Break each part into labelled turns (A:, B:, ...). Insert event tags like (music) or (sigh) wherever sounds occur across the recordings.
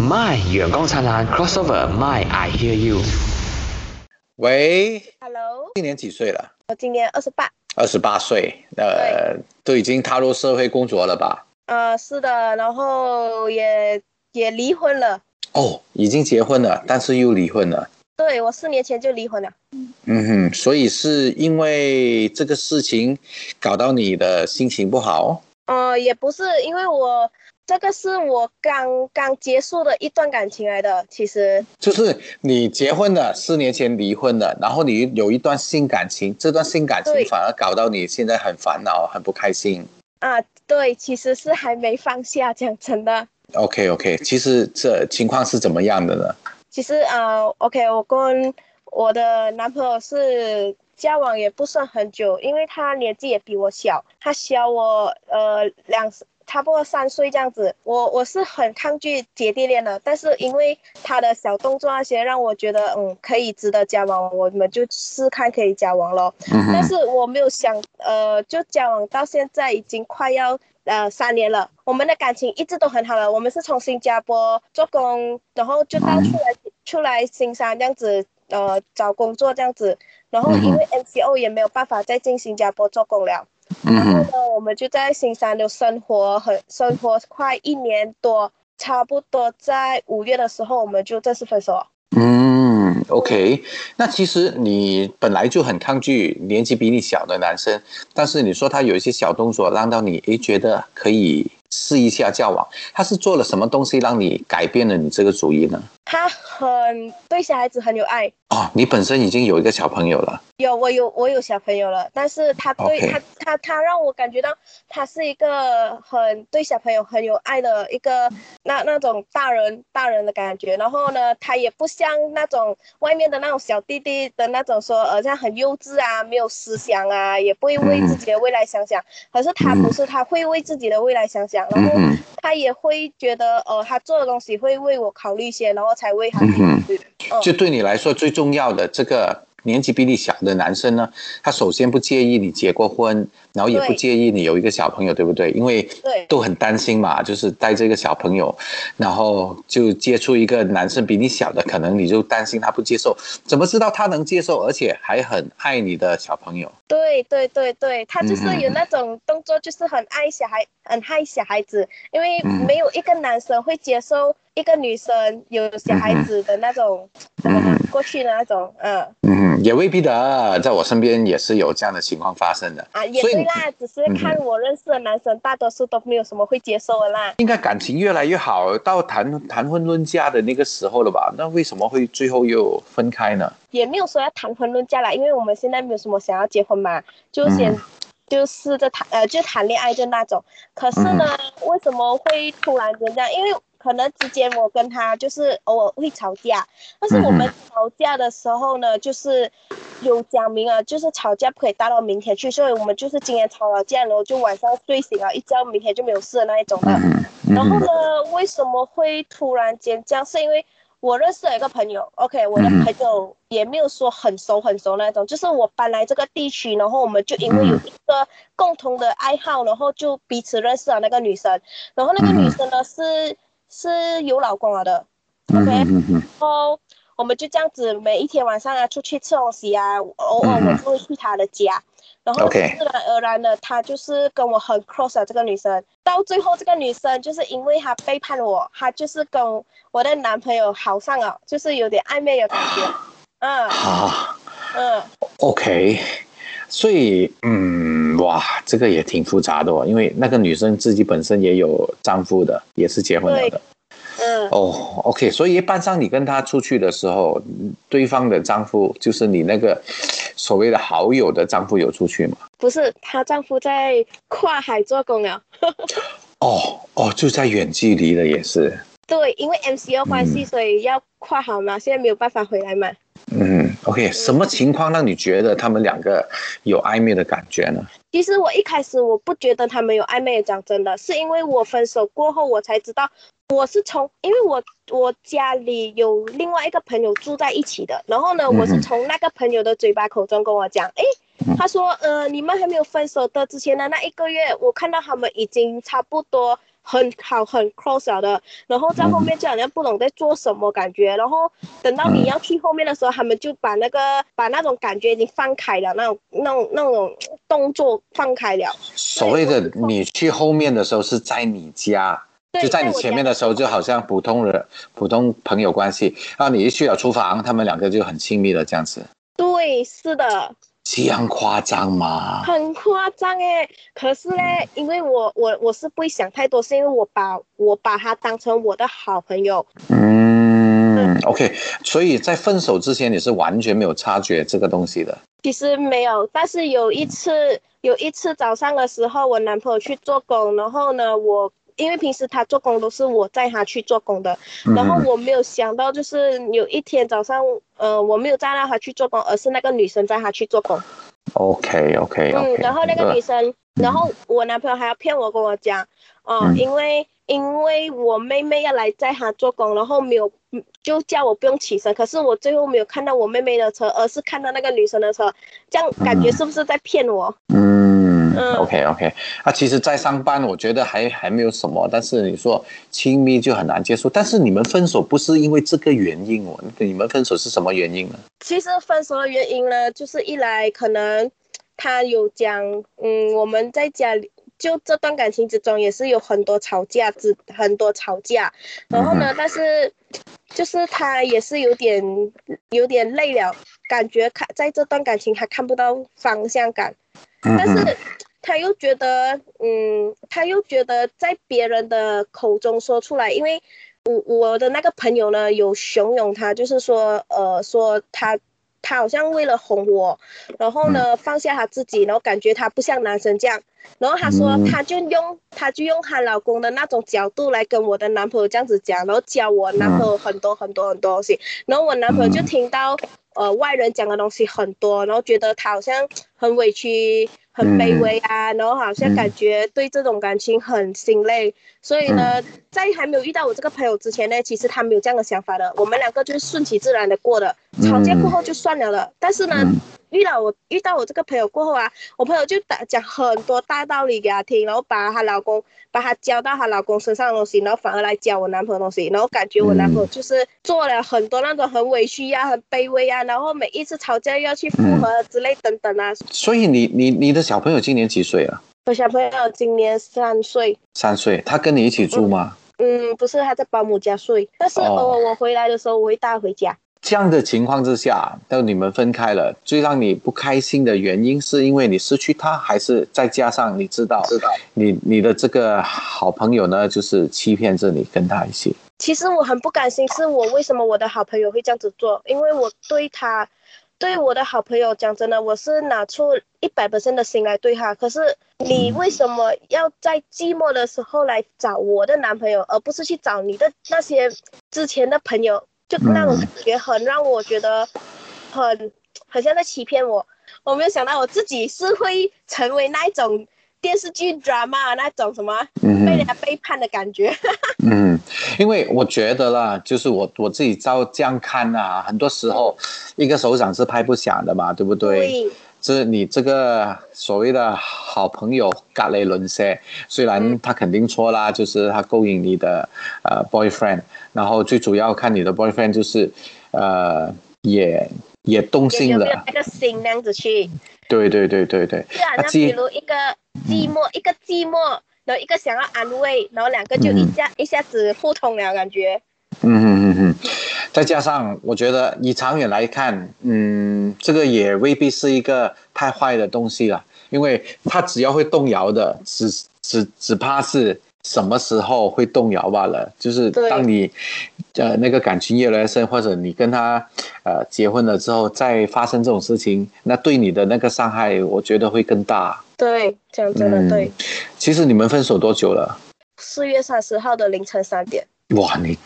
A: My 阳光灿烂 crossover My I hear you。
B: 喂
C: ，Hello，
B: 今年几岁了？
C: 我今年二十八。
B: 二十八岁，呃，都已经踏入社会工作了吧？
C: 呃，是的，然后也也离婚了。
B: 哦，已经结婚了，但是又离婚了。
C: 对我四年前就离婚了。
B: 嗯哼，所以是因为这个事情搞到你的心情不好？
C: 呃，也不是，因为我这个是我刚刚结束的一段感情来的。其实
B: 就是你结婚了，四年前离婚了，然后你有一段性感情，这段性感情反而搞到你现在很烦恼、很不开心。
C: 啊，对，其实是还没放下，讲真的。
B: OK OK，其实这情况是怎么样的呢？
C: 其实啊、呃、，OK，我跟我的男朋友是交往也不算很久，因为他年纪也比我小，他小我呃两差不多三岁这样子。我我是很抗拒姐弟恋的，但是因为他的小动作那些让我觉得嗯可以值得交往，我们就试看可以交往咯。
B: 嗯
C: 但，是我没有想呃，就交往到现在已经快要。呃，三年了，我们的感情一直都很好了。我们是从新加坡做工，然后就到出来、出来新山这样子，呃，找工作这样子。然后因为 MCO 也没有办法再进新加坡做工了，
B: 嗯哼，
C: 然后呢，我们就在新山就生活很生活快一年多，差不多在五月的时候我们就正式分手了。
B: 嗯，OK。那其实你本来就很抗拒年纪比你小的男生，但是你说他有一些小动作让到你，诶，觉得可以试一下交往。他是做了什么东西让你改变了你这个主意呢？
C: 他很对小孩子很有爱，
B: 哦，你本身已经有一个小朋友了。
C: 有我有我有小朋友了，但是他对他他他让我感觉到他是一个很对小朋友很有爱的一个那那种大人大人的感觉。然后呢，他也不像那种外面的那种小弟弟的那种说，呃，像很幼稚啊，没有思想啊，也不会为自己的未来想想。可是他不是，他会为自己的未来想想，然后
B: 嗯，
C: 他也会觉得，呃，他做的东西会为我考虑一些，然后才为他考虑。嗯
B: 就对你来说最重要的这个年纪比你小的男生呢，他首先不介意你结过婚，然后也不介意你有一个小朋友，对不对？因为
C: 对
B: 都很担心嘛，就是带这个小朋友，然后就接触一个男生比你小的，可能你就担心他不接受，怎么知道他能接受，而且还很爱你的小朋友？
C: 对对对对，他就是
B: 嗯
C: 有那种动作，就是很爱小孩，很爱小孩子，因为
B: 嗯
C: 没有一个男生会接受一个女生有小孩子的那种，嗯么过去的那种，嗯
B: 嗯，也未必的，在我身边也是有这样的情况发生的。
C: 啊，也对啦，只是看我认识的男生，大多数都没有什么会接受的啦。
B: 应该感情越来越好，到谈谈婚论嫁的那个时候了吧？那为什么会最后又分开呢？
C: 也没有说要谈婚论嫁啦，因为我们现在没有什么想要结婚嘛，就先、
B: 嗯
C: 就试着谈，呃，就谈恋爱就那种。可是呢，为什么会突然间这样？因为可能之间我跟他就是偶尔会吵架，但是我们
B: 嗯
C: 吵架的时候呢，就是有讲明了，就是吵架不可以待到明天去，所以我们就是今天吵了架，然后就晚上睡醒了，一觉明天就没有事的那一种的。
B: 嗯
C: 然后
B: 嗯
C: 呢，为什么会突然间这样？是因为我认识了一个朋友，OK，我的
B: 嗯
C: 朋友也没有说很熟很熟那种，就是我搬来这个地区，然后我们就因为有一个共同的爱好，然后就彼此认识了那个女生，然后那个女生呢是是有老公了的，OK，然后我们就这样子每一天晚上啊出去吃东西啊，偶尔我就会去他的家，然后自然而然的，他就是跟我很 close 的这个女生，到最后这个女生就是因为她背叛我，她就是跟我的男朋友好上了，就是有点暧昧的感觉，嗯。
B: 好
C: 嗯
B: ，，OK。所以，嗯，哇，这个也挺复杂的哦，因为那个女生自己本身也有丈夫的，也是结婚了的。
C: 嗯，
B: 哦，OK，所以一般上你跟她出去的时候，对方的丈夫就是你那个所谓的好友的丈夫有出去吗？
C: 不是，她丈夫在跨海做工了。(laughs)
B: 哦哦，就在远距离的也是。
C: 对，因为 MCO 关系，所以要跨好嘛，现在没有办法回来嘛。
B: 嗯，OK，什么情况让你觉得他们两个有暧昧的感觉呢？
C: 其实我一开始我不觉得他们有暧昧，讲真的，是因为我分手过后我才知道，我是从因为我我家里有另外一个朋友住在一起的，然后呢，我是从那个朋友的嘴巴口中跟我讲，诶，他说，呃，你们还没有分手的之前的那一个月，我看到他们已经差不多很好很 close 了的，然后在后面就好像不懂在做什么感觉，然后等到你要去后面的时候，他们就把那个把那种感觉已经放开了，那种那种那种动作放开了。
B: 所谓的你去后面的时候是在你家，
C: 对
B: 就在你前面的时候，就好像普通人、普通朋友关系。然后你一去了厨房，他们两个就很亲密了这样子，
C: 对，是的，
B: 这样夸张吗？
C: 很夸张诶。可是嘞，因为我我我是不会想太多，是因为我把我把他当成我的好朋友。
B: 嗯，OK，所以在分手之前，你是完全没有察觉这个东西的。
C: 其实没有，但是有一次，有一次早上的时候，我男朋友去做工，然后呢，我因为平时他做工都是我载他去做工的，然后
B: 嗯
C: 我没有想到，就是有一天早上，呃，我没有载到他去做工，而是那个女生载他去做工。
B: OK，OK，OK。
C: 嗯，然后那个女
B: 生，
C: 然后我男朋友还要骗我跟我讲，哦、
B: 嗯
C: 因为因为我妹妹要来载他做工，然后没有嗯就叫我不用起身，可是我最后没有看到我妹妹的车，而是看到那个女生的车，这样感觉
B: 嗯
C: 是不是在骗我？
B: 嗯
C: 嗯
B: ，OK，OK。啊，其实，在上班，我觉得还还没有什么，但是你说亲密就很难接受。但是你们分手不是因为这个原因哦？你们分手是什么原因呢？
C: 其实分手的原因呢，就是一来可能他有讲，嗯，我们在家里就这段感情之中也是有很多吵架之很多吵架，然后呢，但是就是他也是有点有点累了，感觉看在这段感情还看不到方向感，但
B: 嗯
C: 是他又觉得，嗯，他又觉得在别人的口中说出来，因为我我的那个朋友呢有怂恿他，就是说，呃，说他他好像为了哄我，然后呢放下他自己，然后感觉他不像男生这样，然后他说
B: 嗯
C: 他就用他就用她老公的那种角度来跟我的男朋友这样子讲，然后教我男朋友很多很多很多东西，然后我男朋友就听到呃外人讲的东西很多，然后觉得他好像很委屈。很卑微啊，然后好像感觉对这种感情很心累，所以呢，在还没有遇到我这个朋友之前呢，其实他没有这样的想法的，我们两个就是顺其自然的过的，吵架过后就算了的。但是呢，
B: 嗯
C: 遇到我遇到我这个朋友过后啊，我朋友就打讲很多大道理给她听，然后把她老公把她教到她老公身上的东西，然后反而来教我男朋友东西，然后感觉我男朋友就是做了很多那种很委屈呀、很卑微啊，然后每一次吵架又要去复合之类等等啊。
B: 所以你你你的小朋友今年几岁啊？
C: 我小朋友今年三岁，
B: 三岁，他跟你一起住吗？
C: 嗯，不是他在保姆家睡，但是
B: 哦
C: 偶尔我回来的时候我会带他回家。
B: 这样的情况之下，到你们分开了，最让你不开心的原因是因为你失去他，还是再加上你知道，知道你你的这个好朋友呢，就是欺骗着你跟他一起。
C: 其实我很不甘心，是我为什么我的好朋友会这样子做？因为我对他，对我的好朋友讲真的，我是拿出一百的心来对他。可是你为什么要在寂寞的时候来找我的男朋友，而不是去找你的那些之前的朋友？就那种感觉很让我觉得很很像在欺骗我。我没有想到我自己是会成为那一种电视剧 drama 那种什么被人家背叛的感觉。(laughs)
B: 嗯，因为我觉得啦，就是我我自己照这样看啊，很多时候一个手掌是拍不响的嘛，对不对？
C: 对
B: 这你这个所谓的好朋友嘎雷伦塞，虽然
C: 嗯。
B: 他肯定错啦，就是他勾引你的呃 boyfriend，然后最主要看你的 boyfriend 就是呃也也动
C: 有
B: 心了，
C: 有没有那个心那样子去？
B: 对对对对对，
C: 就好像比如一个寂寞，一个寂寞，然后一个想要安慰，然后两个就一下、一下子互通了，感觉。
B: 嗯哼哼哼，再加上我觉得以长远来看，嗯，这个也未必是一个太坏的东西了，因为它只要会动摇的，只只只怕是什么时候会动摇罢了。就是当你呃那个感情越来越深，或者你跟他呃结婚了之后，再发生这种事情，那对你的那个伤害，我觉得会更大。
C: 对，讲真的
B: 嗯
C: 对。
B: 其实你们分手多久了？
C: 四月三十号的凌晨三点，
B: 哇，你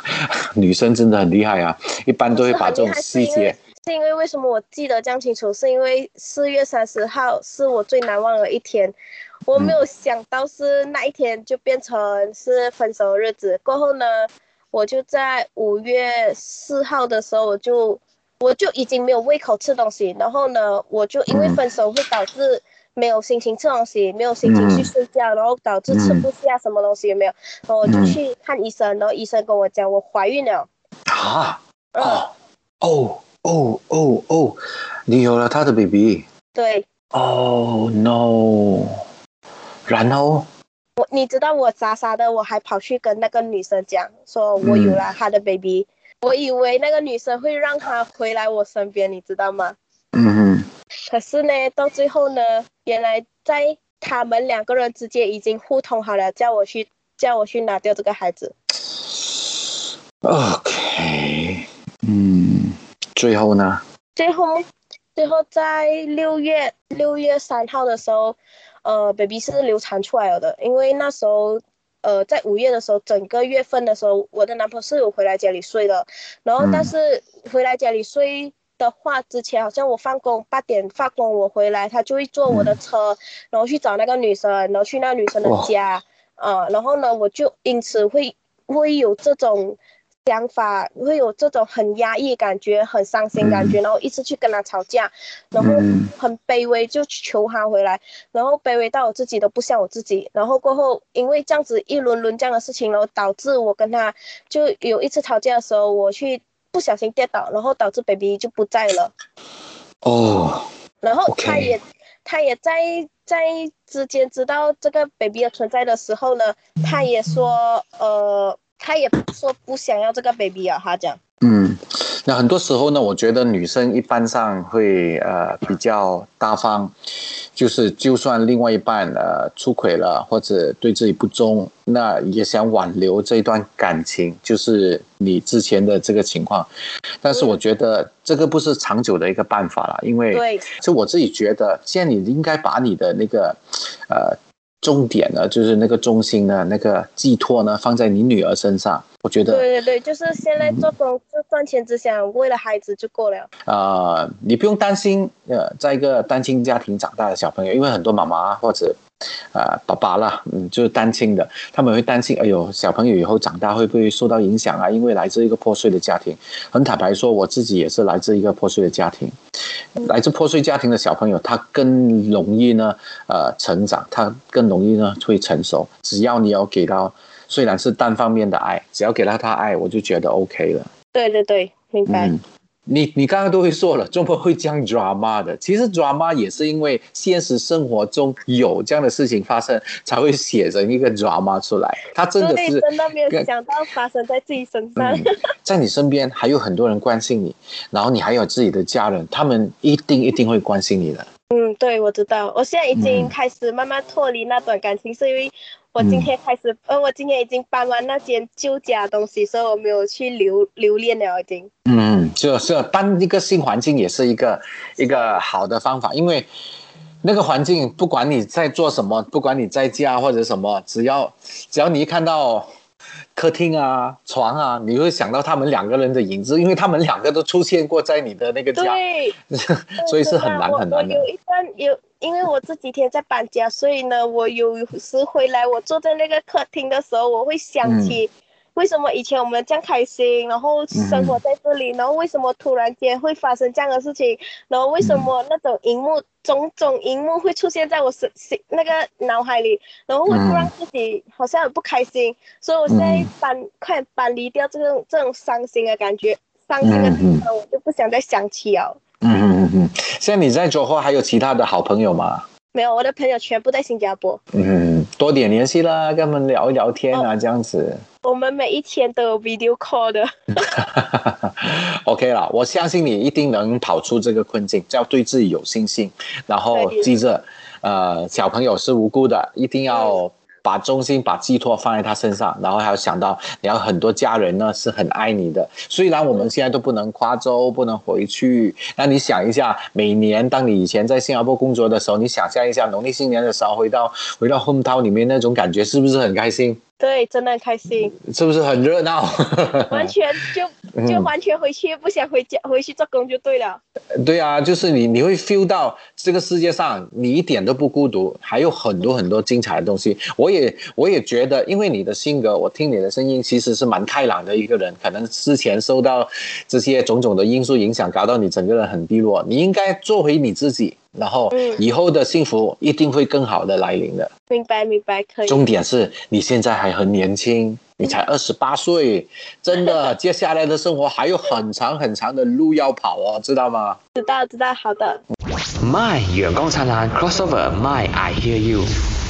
B: (laughs) 女生真的很厉害啊！一般都会把这种细节。
C: 是因为为什么我记得这样清楚？是因为四月三十号是我最难忘的一天，我没有想到是那一天就变成是分手的日子。过后呢，我就在五月四号的时候，我就我就已经没有胃口吃东西，然后呢，我就因为分手会导致没有心情吃东西，没有心情去睡觉，然后导致吃不下什么东西，有没有？然后我就去看医生，然后医生跟我讲我怀孕了。
B: 啊？哦哦哦哦哦，你有了他的 baby。
C: 对。
B: Oh no！然后
C: 我你知道我傻傻的，我还跑去跟那个女生讲，说我有了他的 baby。我以为那个女生会让他回来我身边，你知道吗？
B: 嗯哼。
C: 可是呢，到最后呢，原来在他们两个人之间已经互通好了，叫我去叫我去拿掉这个孩子。
B: OK，嗯，最后呢？
C: 最后。最后在六月六月三号的时候，呃，baby 是流产出来了的。因为那时候，呃，在五月的时候，整个月份的时候，我的男朋友是有回来家里睡的。然后，但是回来家里睡的话，之前好像我放工八点放工，我回来，他就会坐我的车，然后去找那个女生，然后去那女生的家，啊，然后呢，我就因此会会有这种。想法会有这种很压抑感觉，很伤心感觉，然后一直去跟他吵架，然后很卑微，就求他回来，然后卑微到我自己都不像我自己，然后过后因为这样子一轮轮这样的事情，然后导致我跟他就有一次吵架的时候，我去不小心跌倒，然后导致 baby 就不在了。
B: 哦。
C: 然后他也他也在在之间知道这个 baby 的存在的时候呢，他也说呃。他也说不想要这个 baby 啊，他讲。
B: 嗯，那很多时候呢，我觉得女生一般上会呃比较大方，就是就算另外一半呃出轨了或者对自己不忠，那也想挽留这一段感情，就是你之前的这个情况。但是我觉得这个不是长久的一个办法了，因为，就我自己觉得，现在你应该把你的那个呃。重点呢，就是那个中心呢，那个寄托呢，放在你女儿身上。我觉得，
C: 对对对，就是现在做工就赚钱，只想为了孩子就够了。
B: 啊，你不用担心，呃，在一个单亲家庭长大的小朋友，因为很多妈妈或者。啊，爸爸啦，嗯，就是单亲的，他们会担心，哎呦，小朋友以后长大会不会受到影响啊？因为来自一个破碎的家庭。很坦白说，我自己也是来自一个破碎的家庭。来自破碎家庭的小朋友，他更容易呢，呃，成长，他更容易呢会成熟。只要你有给到，虽然是单方面的爱，只要给到他爱，我就觉得 OK 了。
C: 对对对，明白。
B: 你你刚刚都会说了，中国会讲 drama 的，其实 drama 也是因为现实生活中有这样的事情发生，才会写成一个 drama 出来。他真的是
C: 真的没有想到发生在自己身上，
B: 在你身边还有很多人关心你，然后你还有自己的家人，他们一定一定会关心你的。
C: 嗯，对，我知道，我现在已经开始慢慢脱离那段感情，是因为。我今天开始，呃，我今天已经搬完那间旧家东西，所以我没有去留留恋了，已经。
B: 嗯，就是搬一个新环境也是一个一个好的方法，因为那个环境不管你在做什么，不管你在家或者什么，只要只要你一看到。客厅啊，床啊，你会想到他们两个人的影子，因为他们两个都出现过在你的那个家，
C: 对，(laughs)
B: 所以是很难很难的。
C: 有一段有，因为我这几天在搬家，所以呢，我有时回来，我坐在那个客厅的时候，我会想起。为什么以前我们这样开心，然后生活在这里，然后为什么突然间会发生这样的事情？然后为什么那种荧幕种种荧幕会出现在我身心那个脑海里？然后会突然自己好像很不开心，所以我现在搬快搬离掉这种这种伤心的感觉，伤心的地方我就不想再想起哦。
B: 嗯嗯嗯嗯，现在你在左后还有其他的好朋友吗？
C: 没有，我的朋友全部在新加坡。
B: 嗯，多点联系啦，跟他们聊一聊天啊，这样子。
C: 我们每一天都有 video call 的。(laughs)
B: OK 了，我相信你一定能跑出这个困境，要对自己有信心，然后记着，呃，小朋友是无辜的，一定要。把中心、把寄托放在他身上，然后还要想到，你要很多家人呢是很爱你的。虽然我们现在都不能跨州，不能回去，那你想一下，每年当你以前在新加坡工作的时候，你想象一下农历新年的时候回到回到 home town 里面那种感觉，是不是很开心？
C: 对，真的很开心，
B: 是不是很热闹？(laughs)
C: 完全就就完全回去，不想回家，回去做工就对了。
B: 对啊，就是你你会 feel 到这个世界上你一点都不孤独，还有很多很多精彩的东西。我也我也觉得，因为你的性格，我听你的声音其实是蛮开朗的一个人。可能之前受到这些种种的因素影响，搞到你整个人很低落。你应该做回你自己。然后
C: 嗯
B: 以后的幸福一定会更好的来临的。
C: 明白明白，可以。
B: 重点是你现在还很年轻，你才二十八岁，真的，(laughs) 接下来的生活还有很长很长的路要跑哦，知道吗？
C: 知道知道，好的。
A: My 阳光灿烂 crossover My I Hear You。